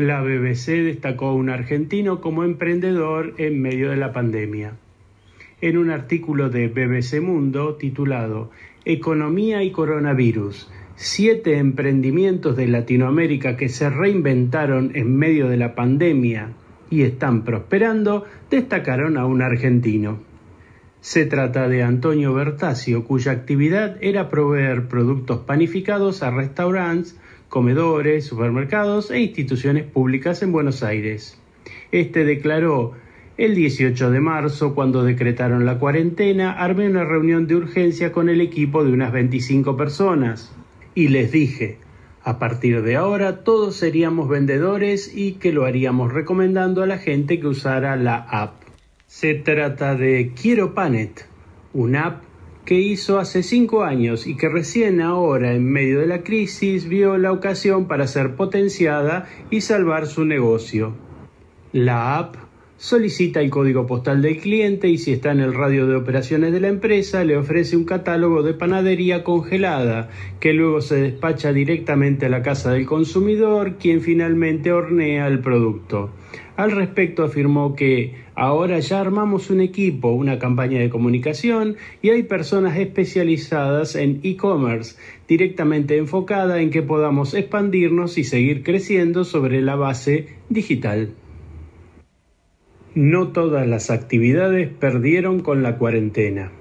La BBC destacó a un argentino como emprendedor en medio de la pandemia. En un artículo de BBC Mundo titulado Economía y coronavirus, siete emprendimientos de Latinoamérica que se reinventaron en medio de la pandemia y están prosperando, destacaron a un argentino. Se trata de Antonio Bertasio, cuya actividad era proveer productos panificados a restaurantes, comedores, supermercados e instituciones públicas en Buenos Aires. Este declaró el 18 de marzo, cuando decretaron la cuarentena, armé una reunión de urgencia con el equipo de unas 25 personas y les dije, a partir de ahora todos seríamos vendedores y que lo haríamos recomendando a la gente que usara la app. Se trata de Quiero Panet, una app que hizo hace cinco años y que recién ahora, en medio de la crisis, vio la ocasión para ser potenciada y salvar su negocio. La app solicita el código postal del cliente y si está en el radio de operaciones de la empresa le ofrece un catálogo de panadería congelada que luego se despacha directamente a la casa del consumidor quien finalmente hornea el producto. Al respecto afirmó que ahora ya armamos un equipo, una campaña de comunicación y hay personas especializadas en e-commerce directamente enfocada en que podamos expandirnos y seguir creciendo sobre la base digital. No todas las actividades perdieron con la cuarentena.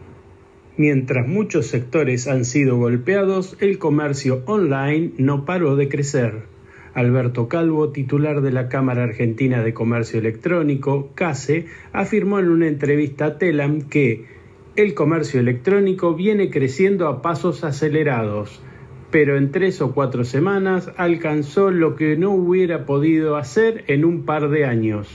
Mientras muchos sectores han sido golpeados, el comercio online no paró de crecer. Alberto Calvo, titular de la Cámara Argentina de Comercio Electrónico, CASE, afirmó en una entrevista a Telam que el comercio electrónico viene creciendo a pasos acelerados, pero en tres o cuatro semanas alcanzó lo que no hubiera podido hacer en un par de años.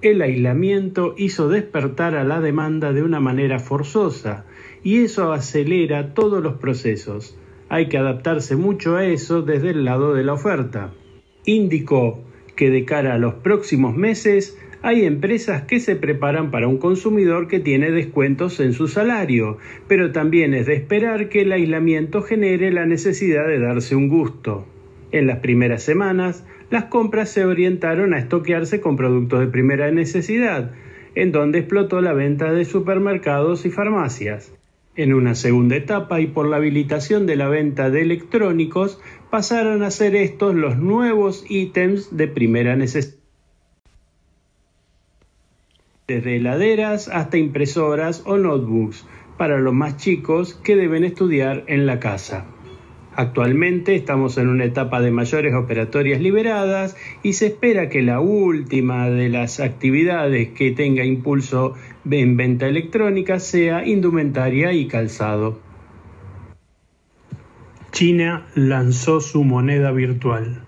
El aislamiento hizo despertar a la demanda de una manera forzosa y eso acelera todos los procesos. Hay que adaptarse mucho a eso desde el lado de la oferta. Indicó que de cara a los próximos meses hay empresas que se preparan para un consumidor que tiene descuentos en su salario, pero también es de esperar que el aislamiento genere la necesidad de darse un gusto. En las primeras semanas, las compras se orientaron a estoquearse con productos de primera necesidad, en donde explotó la venta de supermercados y farmacias. En una segunda etapa y por la habilitación de la venta de electrónicos, pasaron a ser estos los nuevos ítems de primera necesidad. Desde heladeras hasta impresoras o notebooks, para los más chicos que deben estudiar en la casa. Actualmente estamos en una etapa de mayores operatorias liberadas y se espera que la última de las actividades que tenga impulso en venta electrónica sea indumentaria y calzado. China lanzó su moneda virtual.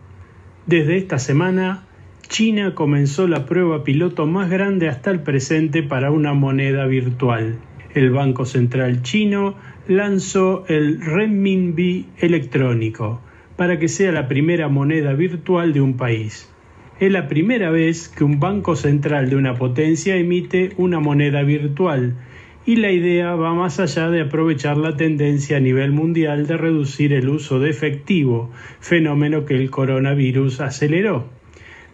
Desde esta semana, China comenzó la prueba piloto más grande hasta el presente para una moneda virtual. El Banco Central chino lanzó el renminbi electrónico para que sea la primera moneda virtual de un país. Es la primera vez que un banco central de una potencia emite una moneda virtual y la idea va más allá de aprovechar la tendencia a nivel mundial de reducir el uso de efectivo, fenómeno que el coronavirus aceleró.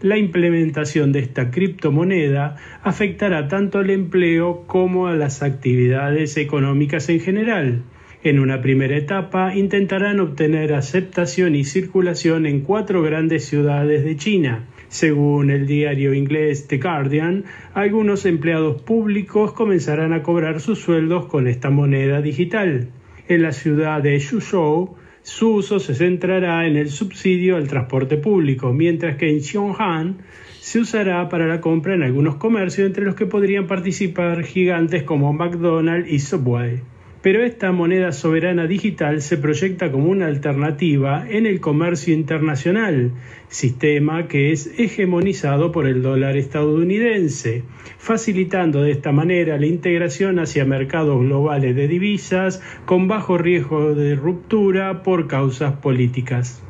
La implementación de esta criptomoneda afectará tanto al empleo como a las actividades económicas en general. En una primera etapa intentarán obtener aceptación y circulación en cuatro grandes ciudades de China. Según el diario inglés The Guardian, algunos empleados públicos comenzarán a cobrar sus sueldos con esta moneda digital. En la ciudad de Suzhou, su uso se centrará en el subsidio al transporte público, mientras que en Xiong'an se usará para la compra en algunos comercios entre los que podrían participar gigantes como McDonald's y Subway pero esta moneda soberana digital se proyecta como una alternativa en el comercio internacional, sistema que es hegemonizado por el dólar estadounidense, facilitando de esta manera la integración hacia mercados globales de divisas con bajo riesgo de ruptura por causas políticas.